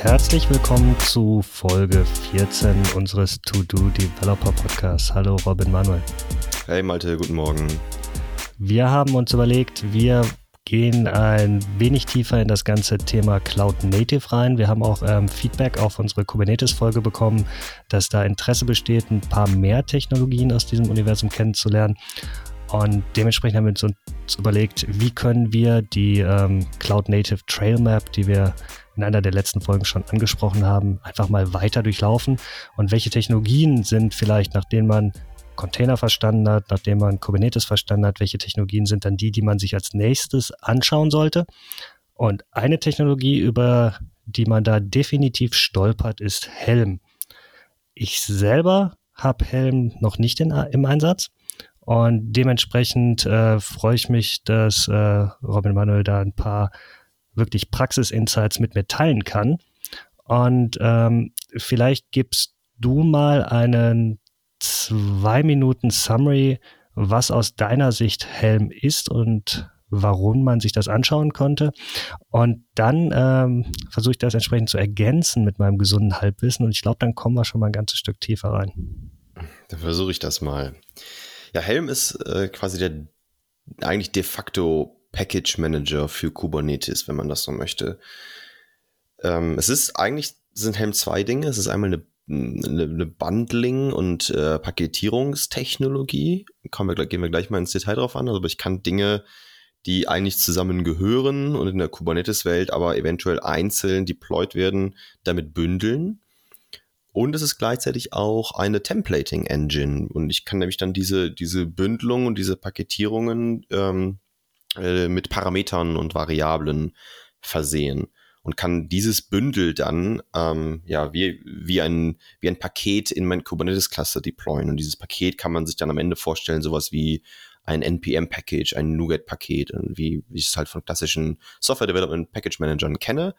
Herzlich willkommen zu Folge 14 unseres To-Do Developer Podcasts. Hallo Robin Manuel. Hey Malte, guten Morgen. Wir haben uns überlegt, wir gehen ein wenig tiefer in das ganze Thema Cloud Native rein. Wir haben auch ähm, Feedback auf unsere Kubernetes-Folge bekommen, dass da Interesse besteht, ein paar mehr Technologien aus diesem Universum kennenzulernen. Und dementsprechend haben wir uns überlegt, wie können wir die ähm, Cloud Native Trail Map, die wir in einer der letzten Folgen schon angesprochen haben, einfach mal weiter durchlaufen und welche Technologien sind vielleicht, nachdem man Container verstanden hat, nachdem man Kubernetes verstanden hat, welche Technologien sind dann die, die man sich als nächstes anschauen sollte. Und eine Technologie, über die man da definitiv stolpert, ist Helm. Ich selber habe Helm noch nicht in, im Einsatz. Und dementsprechend äh, freue ich mich, dass äh, Robin Manuel da ein paar wirklich Praxis-Insights mit mir teilen kann. Und ähm, vielleicht gibst du mal einen zwei Minuten Summary, was aus deiner Sicht Helm ist und warum man sich das anschauen konnte. Und dann ähm, versuche ich das entsprechend zu ergänzen mit meinem gesunden Halbwissen. Und ich glaube, dann kommen wir schon mal ein ganzes Stück tiefer rein. Dann versuche ich das mal. Ja, Helm ist äh, quasi der eigentlich de facto Package Manager für Kubernetes, wenn man das so möchte. Ähm, es ist eigentlich sind Helm zwei Dinge. Es ist einmal eine, eine, eine Bundling- und äh, Paketierungstechnologie. Kommen wir, gehen wir gleich mal ins Detail drauf an. Also ich kann Dinge, die eigentlich zusammengehören und in der Kubernetes-Welt aber eventuell einzeln deployed werden, damit bündeln. Und es ist gleichzeitig auch eine Templating-Engine. Und ich kann nämlich dann diese, diese Bündelung und diese Paketierungen ähm, äh, mit Parametern und Variablen versehen und kann dieses Bündel dann ähm, ja wie, wie, ein, wie ein Paket in mein Kubernetes-Cluster deployen. Und dieses Paket kann man sich dann am Ende vorstellen, sowas wie ein NPM-Package, ein NuGet-Paket, wie, wie ich es halt von klassischen Software-Development-Package-Managern kenne.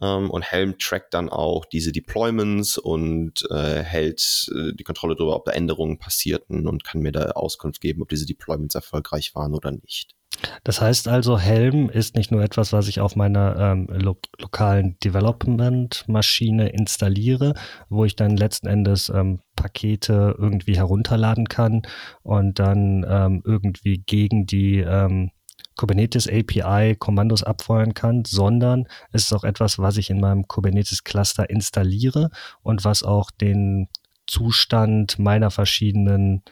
Ähm, und Helm trackt dann auch diese Deployments und äh, hält äh, die Kontrolle darüber, ob da Änderungen passierten und kann mir da Auskunft geben, ob diese Deployments erfolgreich waren oder nicht. Das heißt also, Helm ist nicht nur etwas, was ich auf meiner ähm, lo lokalen Development-Maschine installiere, wo ich dann letzten Endes ähm, Pakete irgendwie herunterladen kann und dann ähm, irgendwie gegen die ähm, Kubernetes API Kommandos abfeuern kann, sondern es ist auch etwas, was ich in meinem Kubernetes Cluster installiere und was auch den Zustand meiner verschiedenen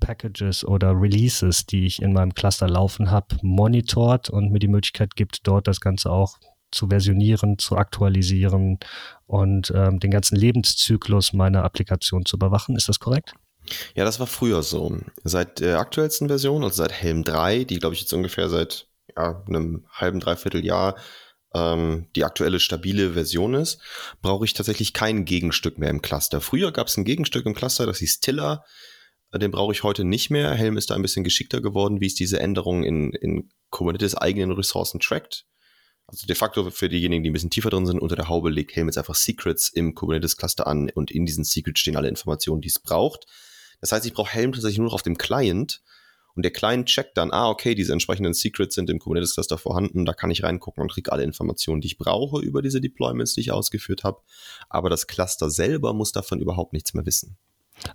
Packages oder Releases, die ich in meinem Cluster laufen habe, monitort und mir die Möglichkeit gibt, dort das Ganze auch zu versionieren, zu aktualisieren und ähm, den ganzen Lebenszyklus meiner Applikation zu überwachen. Ist das korrekt? Ja, das war früher so. Seit der aktuellsten Version, also seit Helm 3, die glaube ich jetzt ungefähr seit ja, einem halben, dreiviertel Jahr ähm, die aktuelle stabile Version ist, brauche ich tatsächlich kein Gegenstück mehr im Cluster. Früher gab es ein Gegenstück im Cluster, das hieß Tiller. Den brauche ich heute nicht mehr. Helm ist da ein bisschen geschickter geworden, wie es diese Änderungen in, in Kubernetes eigenen Ressourcen trackt. Also de facto für diejenigen, die ein bisschen tiefer drin sind, unter der Haube legt Helm jetzt einfach Secrets im Kubernetes Cluster an und in diesen Secrets stehen alle Informationen, die es braucht. Das heißt, ich brauche Helm tatsächlich nur noch auf dem Client und der Client checkt dann, ah, okay, diese entsprechenden Secrets sind im Kubernetes Cluster vorhanden, da kann ich reingucken und kriege alle Informationen, die ich brauche über diese Deployments, die ich ausgeführt habe. Aber das Cluster selber muss davon überhaupt nichts mehr wissen.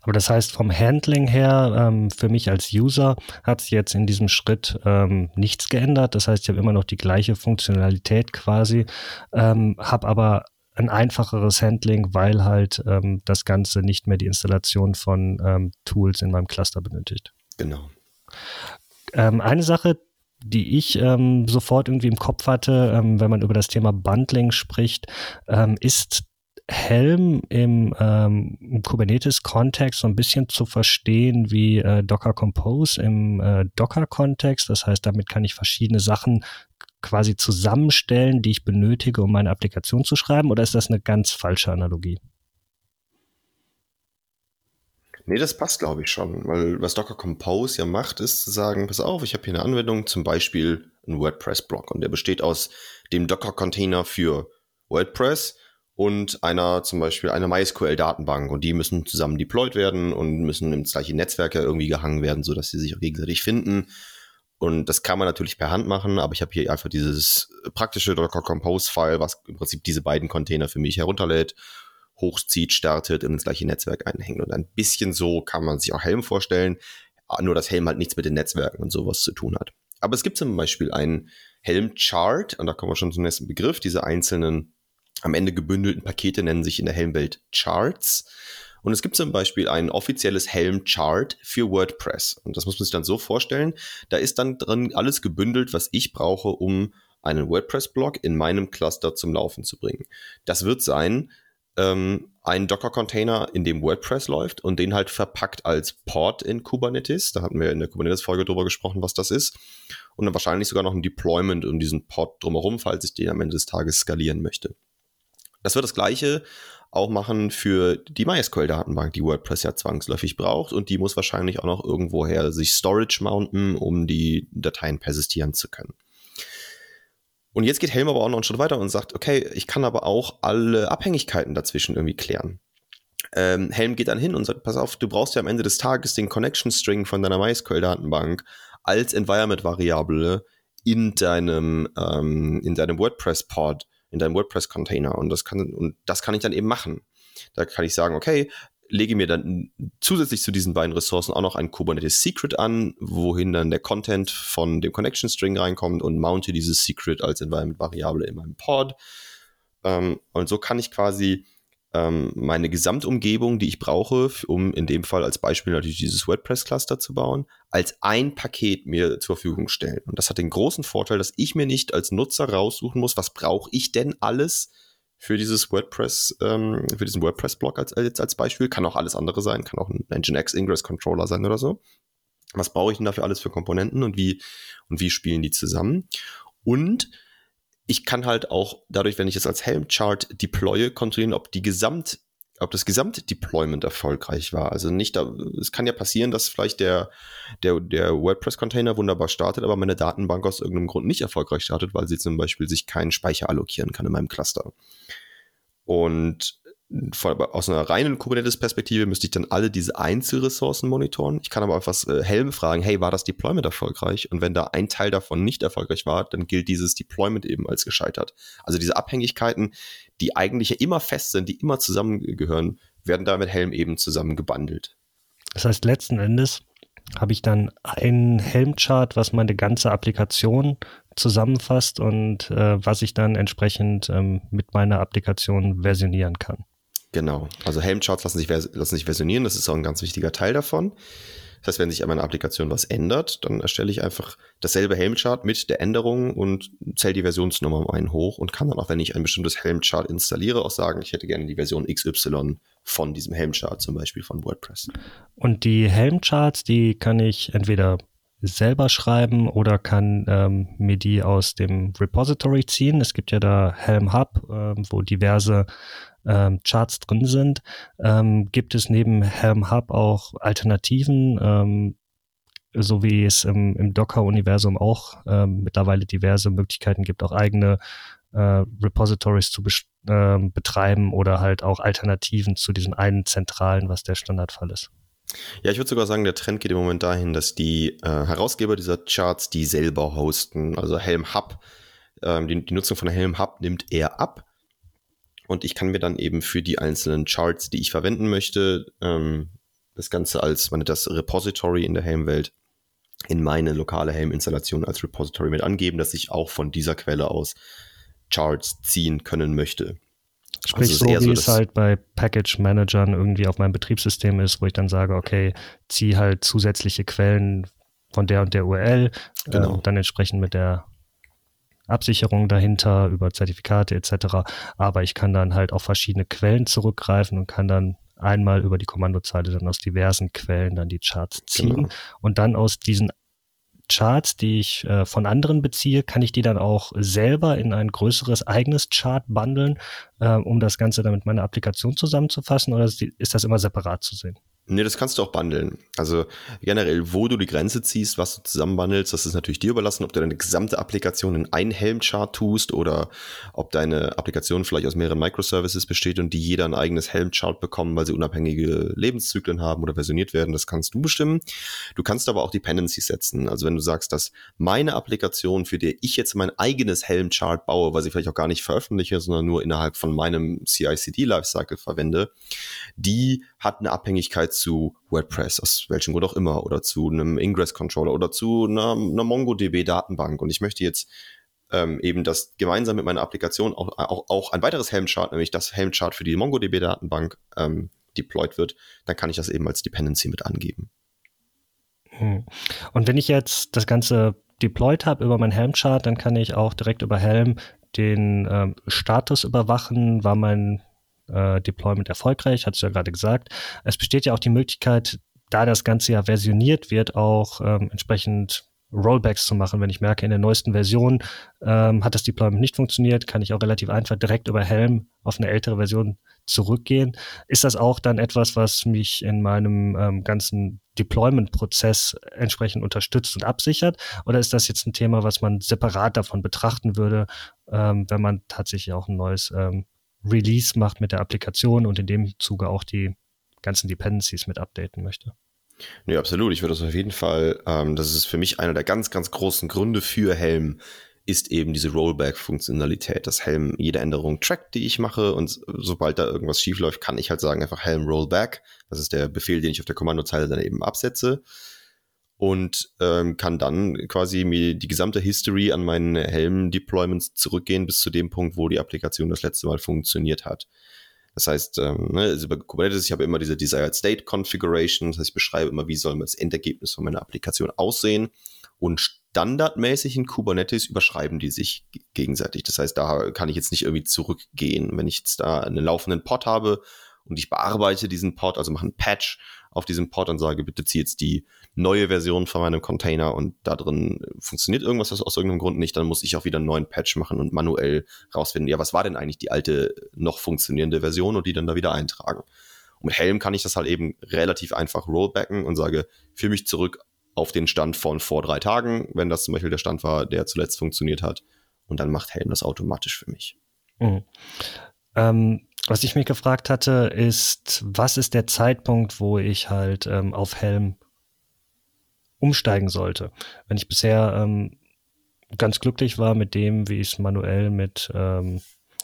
Aber das heißt, vom Handling her, ähm, für mich als User hat sich jetzt in diesem Schritt ähm, nichts geändert. Das heißt, ich habe immer noch die gleiche Funktionalität quasi, ähm, habe aber ein einfacheres Handling, weil halt ähm, das Ganze nicht mehr die Installation von ähm, Tools in meinem Cluster benötigt. Genau. Ähm, eine Sache, die ich ähm, sofort irgendwie im Kopf hatte, ähm, wenn man über das Thema Bundling spricht, ähm, ist Helm im, im Kubernetes-Kontext so ein bisschen zu verstehen wie äh, Docker Compose im äh, Docker-Kontext. Das heißt, damit kann ich verschiedene Sachen quasi zusammenstellen, die ich benötige, um meine Applikation zu schreiben? Oder ist das eine ganz falsche Analogie? Nee, das passt, glaube ich, schon. Weil was Docker Compose ja macht, ist zu sagen, pass auf, ich habe hier eine Anwendung, zum Beispiel ein WordPress-Blog. Und der besteht aus dem Docker-Container für WordPress und einer zum Beispiel einer MySQL-Datenbank. Und die müssen zusammen deployed werden und müssen ins gleiche Netzwerk ja irgendwie gehangen werden, sodass sie sich auch gegenseitig finden. Und das kann man natürlich per Hand machen, aber ich habe hier einfach dieses praktische Docker Compose File, was im Prinzip diese beiden Container für mich herunterlädt, hochzieht, startet und ins gleiche Netzwerk einhängt. Und ein bisschen so kann man sich auch Helm vorstellen, nur dass Helm halt nichts mit den Netzwerken und sowas zu tun hat. Aber es gibt zum Beispiel einen Helm-Chart, und da kommen wir schon zum nächsten Begriff, diese einzelnen am Ende gebündelten Pakete nennen sich in der Helmwelt Charts. Und es gibt zum Beispiel ein offizielles Helm-Chart für WordPress. Und das muss man sich dann so vorstellen. Da ist dann drin alles gebündelt, was ich brauche, um einen WordPress-Blog in meinem Cluster zum Laufen zu bringen. Das wird sein, ähm, ein Docker-Container, in dem WordPress läuft und den halt verpackt als Port in Kubernetes. Da hatten wir in der Kubernetes-Folge drüber gesprochen, was das ist. Und dann wahrscheinlich sogar noch ein Deployment um diesen Port drumherum, falls ich den am Ende des Tages skalieren möchte. Das wird das gleiche auch machen für die MySQL-Datenbank, die WordPress ja zwangsläufig braucht und die muss wahrscheinlich auch noch irgendwoher sich Storage mounten, um die Dateien persistieren zu können. Und jetzt geht Helm aber auch noch einen Schritt weiter und sagt, okay, ich kann aber auch alle Abhängigkeiten dazwischen irgendwie klären. Ähm, Helm geht dann hin und sagt, pass auf, du brauchst ja am Ende des Tages den Connection String von deiner MySQL-Datenbank als Environment-Variable in deinem, ähm, in deinem WordPress-Pod in deinem WordPress-Container. Und das kann, und das kann ich dann eben machen. Da kann ich sagen, okay, lege mir dann zusätzlich zu diesen beiden Ressourcen auch noch ein Kubernetes Secret an, wohin dann der Content von dem Connection String reinkommt und mounte dieses Secret als Environment-Variable in meinem Pod. Ähm, und so kann ich quasi ähm, meine Gesamtumgebung, die ich brauche, um in dem Fall als Beispiel natürlich dieses WordPress-Cluster zu bauen, als ein Paket mir zur Verfügung stellen. Und das hat den großen Vorteil, dass ich mir nicht als Nutzer raussuchen muss, was brauche ich denn alles für dieses WordPress, ähm, für diesen WordPress-Blog als, als, als Beispiel. Kann auch alles andere sein, kann auch ein Nginx Ingress Controller sein oder so. Was brauche ich denn dafür alles für Komponenten und wie, und wie spielen die zusammen? Und ich kann halt auch dadurch, wenn ich es als Helm-Chart deploye, kontrollieren, ob die Gesamt, ob das Gesamtdeployment erfolgreich war. Also nicht, es kann ja passieren, dass vielleicht der, der, der WordPress-Container wunderbar startet, aber meine Datenbank aus irgendeinem Grund nicht erfolgreich startet, weil sie zum Beispiel sich keinen Speicher allokieren kann in meinem Cluster. Und aus einer reinen Kubernetes-Perspektive müsste ich dann alle diese Einzelressourcen monitoren. Ich kann aber einfach äh, Helm fragen, hey, war das Deployment erfolgreich? Und wenn da ein Teil davon nicht erfolgreich war, dann gilt dieses Deployment eben als gescheitert. Also diese Abhängigkeiten, die eigentlich ja immer fest sind, die immer zusammengehören, werden da mit Helm eben zusammen gebundelt. Das heißt, letzten Endes habe ich dann einen Helm-Chart, was meine ganze Applikation zusammenfasst und äh, was ich dann entsprechend ähm, mit meiner Applikation versionieren kann. Genau. Also Helm-Charts lassen sich, lassen sich versionieren. Das ist auch ein ganz wichtiger Teil davon. Das heißt, wenn sich an meiner Applikation was ändert, dann erstelle ich einfach dasselbe Helm-Chart mit der Änderung und zähle die Versionsnummer um einen hoch und kann dann auch, wenn ich ein bestimmtes Helm-Chart installiere, auch sagen, ich hätte gerne die Version XY von diesem Helm-Chart, zum Beispiel von WordPress. Und die Helm-Charts, die kann ich entweder selber schreiben oder kann ähm, mir die aus dem Repository ziehen. Es gibt ja da Helm Hub, ähm, wo diverse ähm, Charts drin sind. Ähm, gibt es neben Helm Hub auch Alternativen, ähm, so wie es im, im Docker-Universum auch ähm, mittlerweile diverse Möglichkeiten gibt, auch eigene äh, Repositories zu äh, betreiben oder halt auch Alternativen zu diesem einen zentralen, was der Standardfall ist. Ja, ich würde sogar sagen, der Trend geht im Moment dahin, dass die äh, Herausgeber dieser Charts die selber hosten. Also Helm Hub, ähm, die, die Nutzung von Helm Hub nimmt eher ab und ich kann mir dann eben für die einzelnen Charts, die ich verwenden möchte, ähm, das Ganze als, man das Repository in der Helm-Welt in meine lokale Helm-Installation als Repository mit angeben, dass ich auch von dieser Quelle aus Charts ziehen können möchte. Sprich, also so wie so, es halt bei Package-Managern irgendwie auf meinem Betriebssystem ist, wo ich dann sage, okay, zieh halt zusätzliche Quellen von der und der URL, genau. äh, dann entsprechend mit der Absicherung dahinter, über Zertifikate etc. Aber ich kann dann halt auf verschiedene Quellen zurückgreifen und kann dann einmal über die Kommandozeile dann aus diversen Quellen dann die Charts ziehen genau. und dann aus diesen Charts, die ich äh, von anderen beziehe, kann ich die dann auch selber in ein größeres eigenes Chart bundeln, äh, um das Ganze dann mit meiner Applikation zusammenzufassen oder ist, das immer separat zu sehen? Nee, das kannst du auch bundeln. Also generell, wo du die Grenze ziehst, was du zusammenbandelst, das ist natürlich dir überlassen, ob du deine gesamte Applikation in einen Helmchart tust oder ob deine Applikation vielleicht aus mehreren Microservices besteht und die jeder ein eigenes Helmchart bekommen, weil sie unabhängige Lebenszyklen haben oder versioniert werden. Das kannst du bestimmen. Du kannst aber auch Dependencies setzen. Also wenn du sagst, dass meine Applikation, für die ich jetzt mein eigenes Helmchart baue, weil ich vielleicht auch gar nicht veröffentliche, sondern nur innerhalb von meinem CI/CD-Lifecycle verwende, die hat eine Abhängigkeit zu WordPress, aus welchem Grund auch immer, oder zu einem Ingress-Controller oder zu einer, einer MongoDB-Datenbank. Und ich möchte jetzt ähm, eben das gemeinsam mit meiner Applikation auch, auch, auch ein weiteres Helm-Chart, nämlich das Helm-Chart für die MongoDB-Datenbank ähm, deployed wird, dann kann ich das eben als Dependency mit angeben. Hm. Und wenn ich jetzt das Ganze deployed habe über mein Helm-Chart, dann kann ich auch direkt über Helm den ähm, Status überwachen, war mein äh, Deployment erfolgreich, hast du ja gerade gesagt. Es besteht ja auch die Möglichkeit, da das Ganze ja versioniert wird, auch ähm, entsprechend Rollbacks zu machen. Wenn ich merke, in der neuesten Version ähm, hat das Deployment nicht funktioniert, kann ich auch relativ einfach direkt über Helm auf eine ältere Version zurückgehen. Ist das auch dann etwas, was mich in meinem ähm, ganzen Deployment-Prozess entsprechend unterstützt und absichert? Oder ist das jetzt ein Thema, was man separat davon betrachten würde, ähm, wenn man tatsächlich auch ein neues ähm, Release macht mit der Applikation und in dem Zuge auch die ganzen Dependencies mit updaten möchte. Nee, absolut. Ich würde das auf jeden Fall, ähm, das ist für mich einer der ganz, ganz großen Gründe für Helm, ist eben diese Rollback-Funktionalität, dass Helm jede Änderung trackt, die ich mache und sobald da irgendwas schief läuft, kann ich halt sagen einfach Helm Rollback. Das ist der Befehl, den ich auf der Kommandozeile dann eben absetze und ähm, kann dann quasi mir die gesamte History an meinen Helm-Deployments zurückgehen bis zu dem Punkt, wo die Applikation das letzte Mal funktioniert hat. Das heißt, ähm, ne, also bei Kubernetes, ich habe immer diese Desired State Configuration, das heißt, ich beschreibe immer, wie soll das Endergebnis von meiner Applikation aussehen. Und standardmäßig in Kubernetes überschreiben die sich gegenseitig. Das heißt, da kann ich jetzt nicht irgendwie zurückgehen. Wenn ich jetzt da einen laufenden Pod habe und ich bearbeite diesen Pod, also mache einen Patch auf diesem Pod und sage, bitte zieh jetzt die neue Version von meinem Container und da drin funktioniert irgendwas aus irgendeinem Grund nicht, dann muss ich auch wieder einen neuen Patch machen und manuell rausfinden, ja, was war denn eigentlich die alte noch funktionierende Version und die dann da wieder eintragen. Und mit Helm kann ich das halt eben relativ einfach rollbacken und sage, führe mich zurück auf den Stand von vor drei Tagen, wenn das zum Beispiel der Stand war, der zuletzt funktioniert hat. Und dann macht Helm das automatisch für mich. Mhm. Ähm, was ich mich gefragt hatte, ist, was ist der Zeitpunkt, wo ich halt ähm, auf Helm umsteigen sollte? Wenn ich bisher ähm, ganz glücklich war mit dem, wie ich es manuell mit, ähm,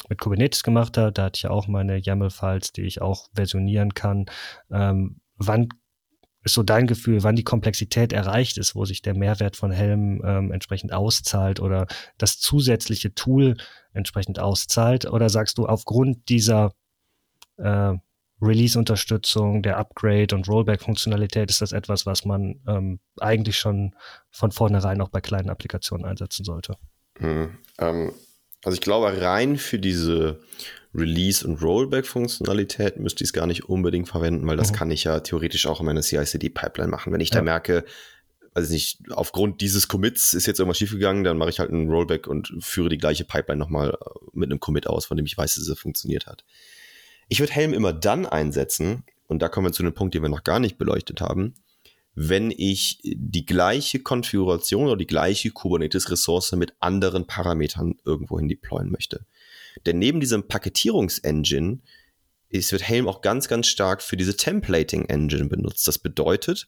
mit Kubernetes gemacht habe, da hatte ich auch meine YAML-Files, die ich auch versionieren kann. Ähm, wann ist so dein Gefühl, wann die Komplexität erreicht ist, wo sich der Mehrwert von Helm ähm, entsprechend auszahlt oder das zusätzliche Tool entsprechend auszahlt? Oder sagst du, aufgrund dieser äh, Release-Unterstützung, der Upgrade- und Rollback-Funktionalität ist das etwas, was man ähm, eigentlich schon von vornherein auch bei kleinen Applikationen einsetzen sollte? Hm, ähm, also ich glaube, rein für diese Release- und Rollback-Funktionalität müsste ich es gar nicht unbedingt verwenden, weil das mhm. kann ich ja theoretisch auch in meiner CI-CD-Pipeline machen. Wenn ich ja. da merke, weiß nicht, aufgrund dieses Commits ist jetzt irgendwas schiefgegangen, dann mache ich halt einen Rollback und führe die gleiche Pipeline nochmal mit einem Commit aus, von dem ich weiß, dass es funktioniert hat. Ich würde Helm immer dann einsetzen, und da kommen wir zu einem Punkt, den wir noch gar nicht beleuchtet haben, wenn ich die gleiche Konfiguration oder die gleiche Kubernetes-Ressource mit anderen Parametern irgendwohin deployen möchte. Denn neben diesem Paketierungsengine ist, wird Helm auch ganz, ganz stark für diese Templating-Engine benutzt. Das bedeutet,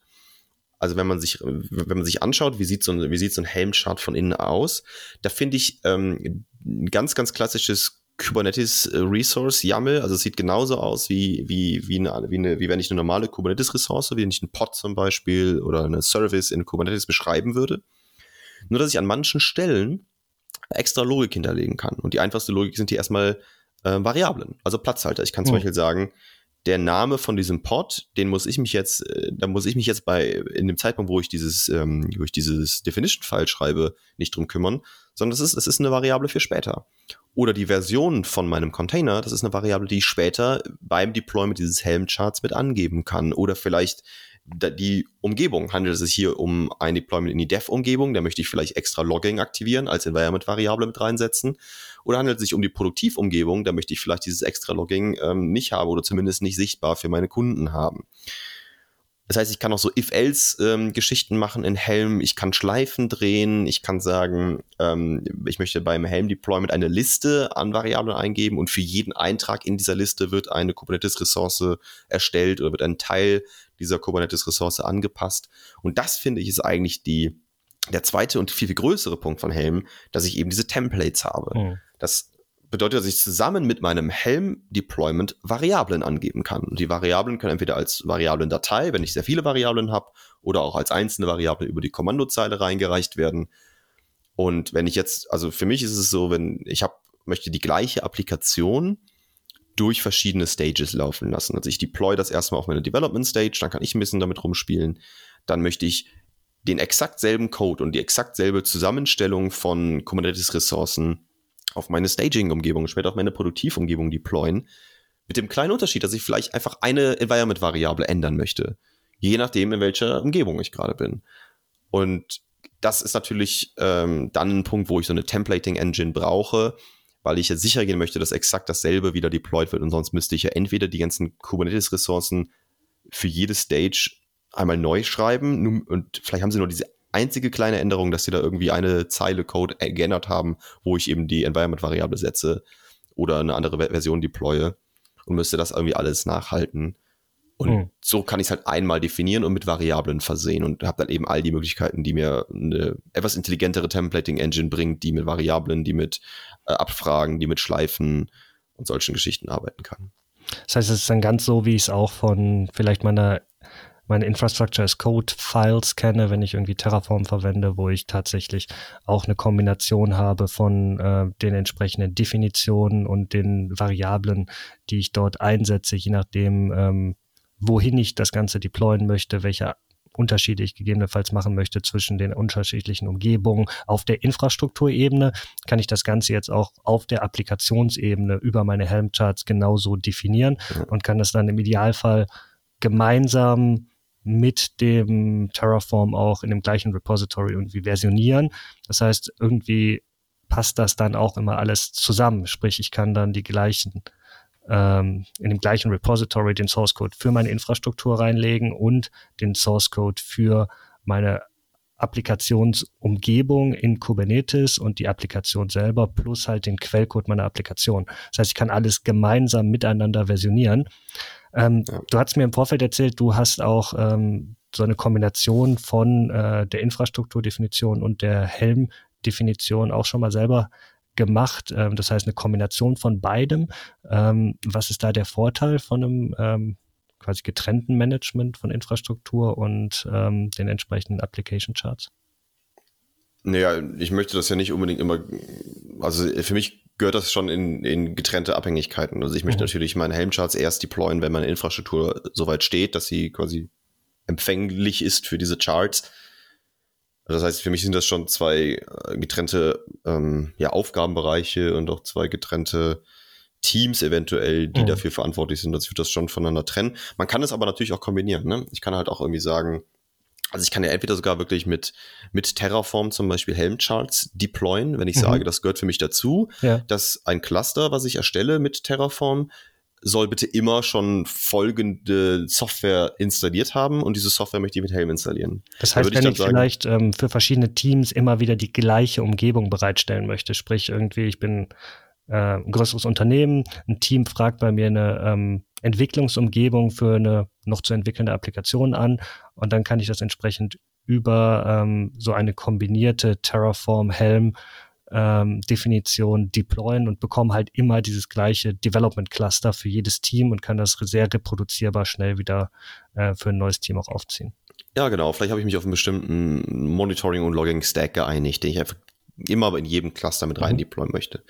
also wenn man sich, wenn man sich anschaut, wie sieht so ein, wie sieht so ein Helm-Chart von innen aus, da finde ich ähm, ein ganz, ganz klassisches Kubernetes Resource YAML, also es sieht genauso aus wie, wie, wie, eine, wie, eine, wie wenn ich eine normale Kubernetes Ressource, wie wenn ich einen Pod zum Beispiel oder eine Service in Kubernetes beschreiben würde. Nur, dass ich an manchen Stellen extra Logik hinterlegen kann. Und die einfachste Logik sind hier erstmal äh, Variablen, also Platzhalter. Ich kann zum oh. Beispiel sagen, der Name von diesem Pod, den muss ich mich jetzt, äh, da muss ich mich jetzt bei, in dem Zeitpunkt, wo ich dieses, ähm, wo ich dieses Definition-File schreibe, nicht drum kümmern, sondern es ist, es ist eine Variable für später. Oder die Version von meinem Container, das ist eine Variable, die ich später beim Deployment dieses Helm-Charts mit angeben kann. Oder vielleicht die Umgebung. Handelt es sich hier um ein Deployment in die Dev-Umgebung? Da möchte ich vielleicht extra Logging aktivieren, als Environment-Variable mit reinsetzen. Oder handelt es sich um die Produktivumgebung? Da möchte ich vielleicht dieses extra Logging ähm, nicht haben oder zumindest nicht sichtbar für meine Kunden haben. Das heißt, ich kann auch so If-Else-Geschichten ähm, machen in Helm. Ich kann Schleifen drehen. Ich kann sagen, ähm, ich möchte beim Helm-Deployment eine Liste an Variablen eingeben und für jeden Eintrag in dieser Liste wird eine Kubernetes-Ressource erstellt oder wird ein Teil dieser Kubernetes-Ressource angepasst. Und das finde ich ist eigentlich die, der zweite und viel, viel größere Punkt von Helm, dass ich eben diese Templates habe. Mhm. Das bedeutet, dass ich zusammen mit meinem Helm-Deployment Variablen angeben kann. Und die Variablen können entweder als Variablen-Datei, wenn ich sehr viele Variablen habe, oder auch als einzelne Variablen über die Kommandozeile reingereicht werden. Und wenn ich jetzt, also für mich ist es so, wenn ich habe, möchte die gleiche Applikation durch verschiedene Stages laufen lassen. Also ich deploy das erstmal auf meine Development Stage, dann kann ich ein bisschen damit rumspielen. Dann möchte ich den exakt selben Code und die exakt selbe Zusammenstellung von Kubernetes-Ressourcen auf meine Staging-Umgebung, später auf meine Produktivumgebung deployen. Mit dem kleinen Unterschied, dass ich vielleicht einfach eine Environment-Variable ändern möchte. Je nachdem, in welcher Umgebung ich gerade bin. Und das ist natürlich ähm, dann ein Punkt, wo ich so eine Templating-Engine brauche, weil ich ja sicher gehen möchte, dass exakt dasselbe wieder deployed wird. Und sonst müsste ich ja entweder die ganzen Kubernetes-Ressourcen für jede Stage einmal neu schreiben und vielleicht haben sie nur diese einzige kleine Änderung, dass sie da irgendwie eine Zeile Code geändert haben, wo ich eben die Environment-Variable setze oder eine andere Version deploye und müsste das irgendwie alles nachhalten. Und hm. so kann ich es halt einmal definieren und mit Variablen versehen und habe dann eben all die Möglichkeiten, die mir eine etwas intelligentere Templating-Engine bringt, die mit Variablen, die mit äh, Abfragen, die mit Schleifen und solchen Geschichten arbeiten kann. Das heißt, es ist dann ganz so, wie ich es auch von vielleicht meiner meine Infrastructure as Code Files kenne, wenn ich irgendwie Terraform verwende, wo ich tatsächlich auch eine Kombination habe von äh, den entsprechenden Definitionen und den Variablen, die ich dort einsetze, je nachdem, ähm, wohin ich das Ganze deployen möchte, welche Unterschiede ich gegebenenfalls machen möchte zwischen den unterschiedlichen Umgebungen. Auf der Infrastrukturebene kann ich das Ganze jetzt auch auf der Applikationsebene über meine Helm-Charts genauso definieren und kann das dann im Idealfall gemeinsam mit dem Terraform auch in dem gleichen Repository irgendwie versionieren. Das heißt, irgendwie passt das dann auch immer alles zusammen. Sprich, ich kann dann die gleichen ähm, in dem gleichen Repository den Source Code für meine Infrastruktur reinlegen und den Source Code für meine Applikationsumgebung in Kubernetes und die Applikation selber plus halt den Quellcode meiner Applikation. Das heißt, ich kann alles gemeinsam miteinander versionieren. Ähm, ja. Du hast mir im Vorfeld erzählt, du hast auch ähm, so eine Kombination von äh, der Infrastrukturdefinition und der Helm-Definition auch schon mal selber gemacht. Ähm, das heißt, eine Kombination von beidem. Ähm, was ist da der Vorteil von einem ähm, quasi getrennten Management von Infrastruktur und ähm, den entsprechenden Application Charts? Naja, ich möchte das ja nicht unbedingt immer, also für mich gehört das schon in, in getrennte Abhängigkeiten. Also ich möchte mhm. natürlich meine Helmcharts erst deployen, wenn meine Infrastruktur soweit steht, dass sie quasi empfänglich ist für diese Charts. Das heißt, für mich sind das schon zwei äh, getrennte ähm, ja, Aufgabenbereiche und auch zwei getrennte Teams eventuell, die mhm. dafür verantwortlich sind. Das wird das schon voneinander trennen. Man kann es aber natürlich auch kombinieren. Ne? Ich kann halt auch irgendwie sagen, also ich kann ja entweder sogar wirklich mit, mit Terraform zum Beispiel Helmcharts deployen, wenn ich mhm. sage, das gehört für mich dazu, ja. dass ein Cluster, was ich erstelle mit Terraform, soll bitte immer schon folgende Software installiert haben und diese Software möchte ich mit Helm installieren. Das heißt, da wenn ich, ich sagen, vielleicht ähm, für verschiedene Teams immer wieder die gleiche Umgebung bereitstellen möchte, sprich irgendwie, ich bin äh, ein größeres Unternehmen, ein Team fragt bei mir eine ähm, Entwicklungsumgebung für eine noch zu entwickelnde Applikation an und dann kann ich das entsprechend über ähm, so eine kombinierte Terraform Helm ähm, Definition deployen und bekomme halt immer dieses gleiche Development Cluster für jedes Team und kann das sehr reproduzierbar schnell wieder äh, für ein neues Team auch aufziehen. Ja, genau. Vielleicht habe ich mich auf einen bestimmten Monitoring- und Logging-Stack geeinigt, den ich einfach immer in jedem Cluster mit rein mhm. deployen möchte.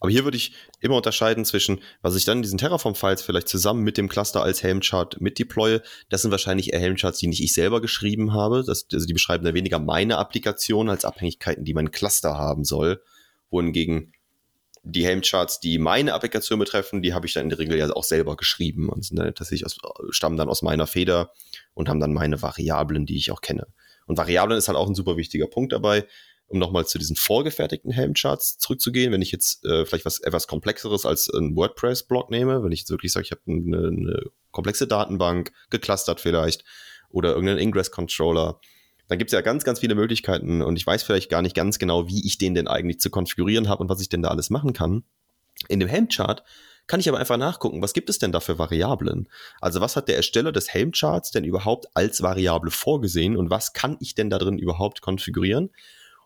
Aber hier würde ich immer unterscheiden zwischen, was ich dann in diesen Terraform-Files vielleicht zusammen mit dem Cluster als Helm-Chart mit deploye. Das sind wahrscheinlich eher Helm-Charts, die nicht ich selber geschrieben habe. Das, also die beschreiben da weniger meine Applikation als Abhängigkeiten, die mein Cluster haben soll. Wohingegen die Helm-Charts, die meine Applikation betreffen, die habe ich dann in der Regel ja auch selber geschrieben und sind dann tatsächlich aus, stammen dann aus meiner Feder und haben dann meine Variablen, die ich auch kenne. Und Variablen ist halt auch ein super wichtiger Punkt dabei um nochmal zu diesen vorgefertigten Helmcharts zurückzugehen, wenn ich jetzt äh, vielleicht was etwas komplexeres als ein WordPress-Blog nehme, wenn ich jetzt wirklich sage, ich habe eine, eine komplexe Datenbank, geclustert vielleicht, oder irgendeinen Ingress-Controller. Dann gibt es ja ganz, ganz viele Möglichkeiten und ich weiß vielleicht gar nicht ganz genau, wie ich den denn eigentlich zu konfigurieren habe und was ich denn da alles machen kann. In dem Helmchart kann ich aber einfach nachgucken, was gibt es denn da für Variablen? Also was hat der Ersteller des Helmcharts denn überhaupt als Variable vorgesehen und was kann ich denn da drin überhaupt konfigurieren?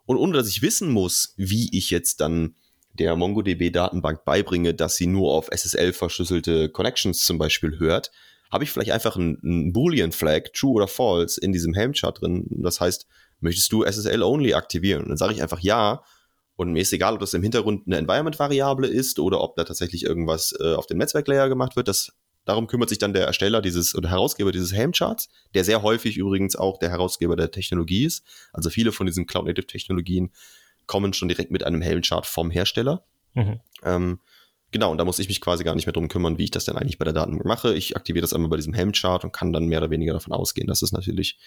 Und ohne dass ich wissen muss, wie ich jetzt dann der MongoDB-Datenbank beibringe, dass sie nur auf SSL verschlüsselte Connections zum Beispiel hört, habe ich vielleicht einfach einen, Boolean-Flag, true oder false, in diesem Helm-Chart drin. Das heißt, möchtest du SSL-only aktivieren? Und dann sage ich einfach ja. Und mir ist egal, ob das im Hintergrund eine Environment-Variable ist oder ob da tatsächlich irgendwas äh, auf dem Netzwerk-Layer gemacht wird. Das, darum kümmert sich dann der Ersteller dieses oder Herausgeber dieses Helm-Charts, der sehr häufig übrigens auch der Herausgeber der Technologie ist. Also viele von diesen Cloud-Native-Technologien kommen schon direkt mit einem Helm-Chart vom Hersteller. Mhm. Ähm, genau, und da muss ich mich quasi gar nicht mehr drum kümmern, wie ich das denn eigentlich bei der Datenbank mache. Ich aktiviere das einmal bei diesem Helm-Chart und kann dann mehr oder weniger davon ausgehen, dass es natürlich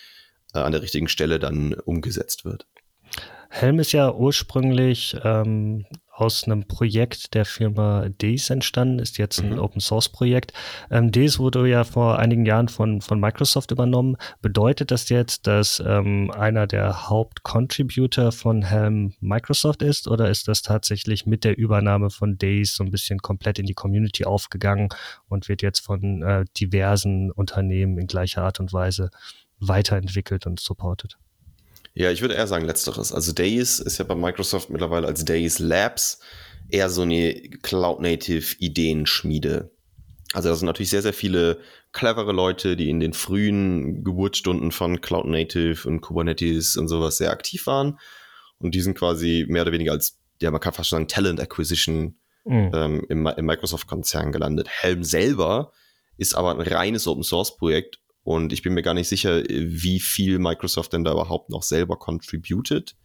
äh, an der richtigen Stelle dann umgesetzt wird. Helm ist ja ursprünglich ähm, aus einem Projekt der Firma Days entstanden, ist jetzt ein mhm. Open Source Projekt. Ähm, Days wurde ja vor einigen Jahren von, von Microsoft übernommen. Bedeutet das jetzt, dass ähm, einer der Hauptcontributor von Helm Microsoft ist oder ist das tatsächlich mit der Übernahme von Days so ein bisschen komplett in die Community aufgegangen und wird jetzt von äh, diversen Unternehmen in gleicher Art und Weise weiterentwickelt und supported? Ja, ich würde eher sagen letzteres. Also Days ist ja bei Microsoft mittlerweile als Days Labs eher so eine Cloud-Native-Ideenschmiede. Also da sind natürlich sehr, sehr viele clevere Leute, die in den frühen Geburtsstunden von Cloud Native und Kubernetes und sowas sehr aktiv waren. Und die sind quasi mehr oder weniger als, ja, man kann fast sagen, Talent Acquisition mhm. ähm, im, im Microsoft-Konzern gelandet. Helm selber ist aber ein reines Open Source Projekt und ich bin mir gar nicht sicher, wie viel Microsoft denn da überhaupt noch selber contributed.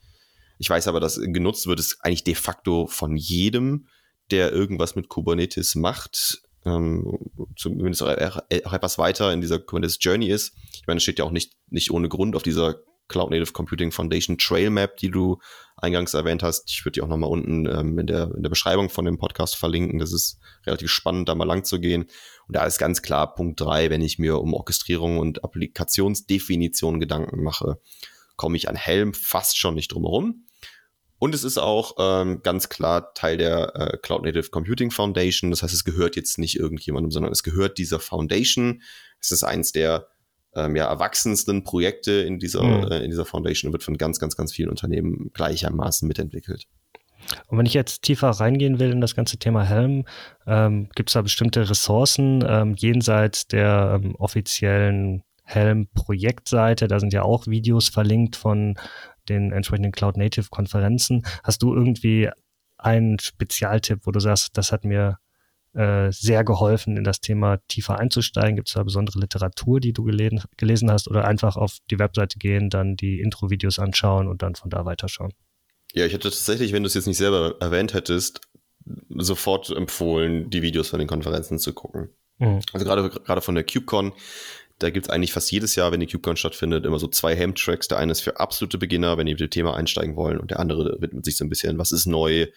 Ich weiß aber, dass genutzt wird es eigentlich de facto von jedem, der irgendwas mit Kubernetes macht. Ähm, zumindest auch, etwas weiter in dieser Kubernetes Journey ist. Ich meine, es steht ja auch nicht, nicht ohne Grund auf dieser Cloud Native Computing Foundation Trail Map, die du eingangs erwähnt hast. Ich würde die auch nochmal unten ähm, in, der, in der Beschreibung von dem Podcast verlinken. Das ist relativ spannend, da mal lang zu gehen. Und da ist ganz klar Punkt drei, wenn ich mir um Orchestrierung und Applikationsdefinition Gedanken mache, komme ich an Helm fast schon nicht drum herum. Und es ist auch ähm, ganz klar Teil der äh, Cloud Native Computing Foundation. Das heißt, es gehört jetzt nicht irgendjemandem, sondern es gehört dieser Foundation. Es ist eins der ähm, ja, erwachsensten Projekte in dieser, mhm. äh, in dieser Foundation und wird von ganz, ganz, ganz vielen Unternehmen gleichermaßen mitentwickelt. Und wenn ich jetzt tiefer reingehen will in das ganze Thema Helm, ähm, gibt es da bestimmte Ressourcen ähm, jenseits der ähm, offiziellen Helm-Projektseite? Da sind ja auch Videos verlinkt von den entsprechenden Cloud-Native-Konferenzen. Hast du irgendwie einen Spezialtipp, wo du sagst, das hat mir äh, sehr geholfen, in das Thema tiefer einzusteigen? Gibt es da besondere Literatur, die du gelesen, gelesen hast oder einfach auf die Webseite gehen, dann die Intro-Videos anschauen und dann von da weiterschauen? Ja, ich hätte tatsächlich, wenn du es jetzt nicht selber erwähnt hättest, sofort empfohlen, die Videos von den Konferenzen zu gucken. Mhm. Also gerade gerade von der KubeCon, da gibt es eigentlich fast jedes Jahr, wenn die KubeCon stattfindet, immer so zwei Helm-Tracks. Der eine ist für absolute Beginner, wenn die mit dem Thema einsteigen wollen, und der andere widmet sich so ein bisschen, was ist neu,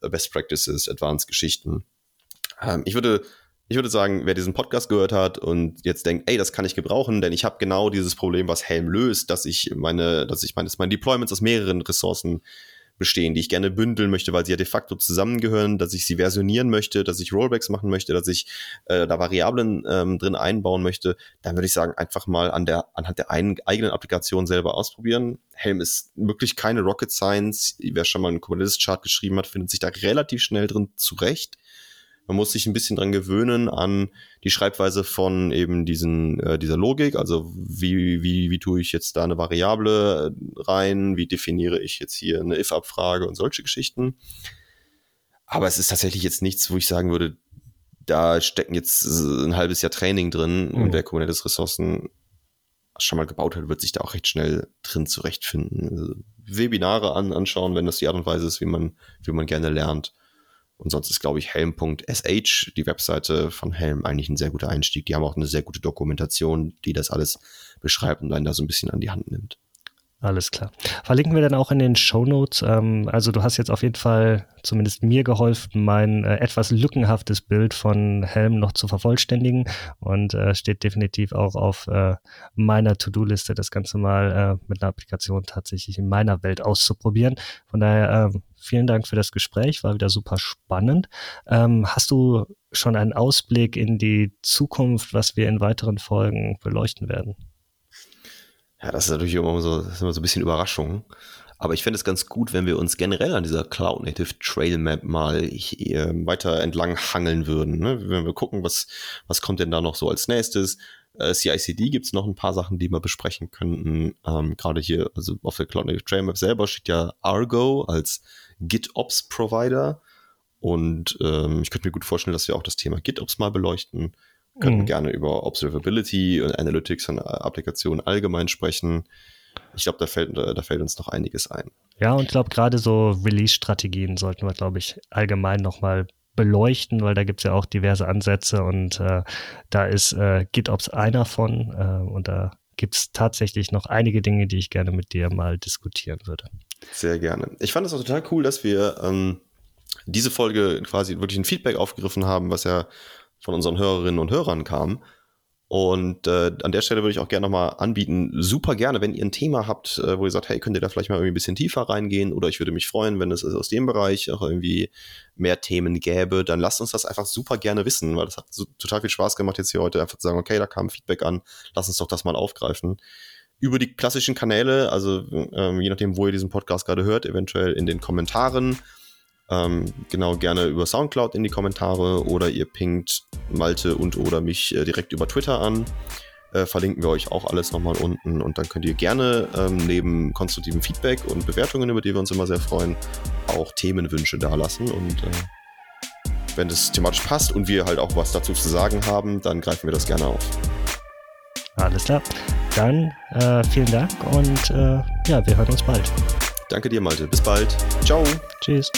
Best Practices, Advanced Geschichten. Ähm, ich würde ich würde sagen, wer diesen Podcast gehört hat und jetzt denkt, ey, das kann ich gebrauchen, denn ich habe genau dieses Problem, was Helm löst, dass ich meine, dass ich meine, dass meine Deployments aus mehreren Ressourcen bestehen, die ich gerne bündeln möchte, weil sie ja de facto zusammengehören, dass ich sie versionieren möchte, dass ich Rollbacks machen möchte, dass ich äh, da Variablen ähm, drin einbauen möchte, dann würde ich sagen, einfach mal an der, anhand der ein, eigenen Applikation selber ausprobieren. Helm ist wirklich keine Rocket Science. Wer schon mal einen Kubernetes-Chart geschrieben hat, findet sich da relativ schnell drin zurecht. Man muss sich ein bisschen dran gewöhnen an die Schreibweise von eben diesen, äh, dieser Logik. Also wie, wie, wie tue ich jetzt da eine Variable äh, rein? Wie definiere ich jetzt hier eine if-Abfrage und solche Geschichten? Aber es ist tatsächlich jetzt nichts, wo ich sagen würde, da stecken jetzt ein halbes Jahr Training drin mhm. und wer Kubernetes-Ressourcen schon mal gebaut hat, wird sich da auch recht schnell drin zurechtfinden. Also Webinare an, anschauen, wenn das die Art und Weise ist, wie man, wie man gerne lernt. Und sonst ist, glaube ich, helm.sh, die Webseite von Helm, eigentlich ein sehr guter Einstieg. Die haben auch eine sehr gute Dokumentation, die das alles beschreibt und einen da so ein bisschen an die Hand nimmt. Alles klar. Verlinken wir dann auch in den Show Notes. Ähm, also du hast jetzt auf jeden Fall zumindest mir geholfen, mein äh, etwas lückenhaftes Bild von Helm noch zu vervollständigen und äh, steht definitiv auch auf äh, meiner To-Do-Liste, das Ganze mal mit einer Applikation tatsächlich in meiner Welt auszuprobieren. Von daher ähm, vielen Dank für das Gespräch, war wieder super spannend. Ähm, hast du schon einen Ausblick in die Zukunft, was wir in weiteren Folgen beleuchten werden? Ja, das ist natürlich immer so, immer so ein bisschen Überraschung. Aber ich fände es ganz gut, wenn wir uns generell an dieser Cloud Native Trail Map mal hier weiter entlang hangeln würden. Ne? Wenn wir gucken, was, was kommt denn da noch so als nächstes. Äh, CICD gibt es noch ein paar Sachen, die wir besprechen könnten. Ähm, Gerade hier, also auf der Cloud Native Trail Map selber steht ja Argo als GitOps Provider. Und ähm, ich könnte mir gut vorstellen, dass wir auch das Thema GitOps mal beleuchten. Können mhm. gerne über Observability und Analytics und Applikationen allgemein sprechen. Ich glaube, da fällt, da fällt uns noch einiges ein. Ja, und ich glaube, gerade so Release-Strategien sollten wir, glaube ich, allgemein nochmal beleuchten, weil da gibt es ja auch diverse Ansätze und äh, da ist äh, GitOps einer von äh, und da gibt es tatsächlich noch einige Dinge, die ich gerne mit dir mal diskutieren würde. Sehr gerne. Ich fand es auch total cool, dass wir ähm, diese Folge quasi wirklich ein Feedback aufgegriffen haben, was ja von unseren Hörerinnen und Hörern kam. Und äh, an der Stelle würde ich auch gerne nochmal anbieten, super gerne, wenn ihr ein Thema habt, äh, wo ihr sagt, hey, könnt ihr da vielleicht mal irgendwie ein bisschen tiefer reingehen oder ich würde mich freuen, wenn es aus dem Bereich auch irgendwie mehr Themen gäbe, dann lasst uns das einfach super gerne wissen, weil das hat so, total viel Spaß gemacht, jetzt hier heute einfach zu sagen, okay, da kam Feedback an, lass uns doch das mal aufgreifen. Über die klassischen Kanäle, also ähm, je nachdem, wo ihr diesen Podcast gerade hört, eventuell in den Kommentaren ähm, genau, gerne über Soundcloud in die Kommentare oder ihr pingt Malte und oder mich äh, direkt über Twitter an. Äh, verlinken wir euch auch alles nochmal unten und dann könnt ihr gerne ähm, neben konstruktivem Feedback und Bewertungen, über die wir uns immer sehr freuen, auch Themenwünsche dalassen und äh, wenn das thematisch passt und wir halt auch was dazu zu sagen haben, dann greifen wir das gerne auf. Alles klar. Dann äh, vielen Dank und äh, ja, wir hören uns bald. Danke dir, Malte. Bis bald. Ciao. Tschüss.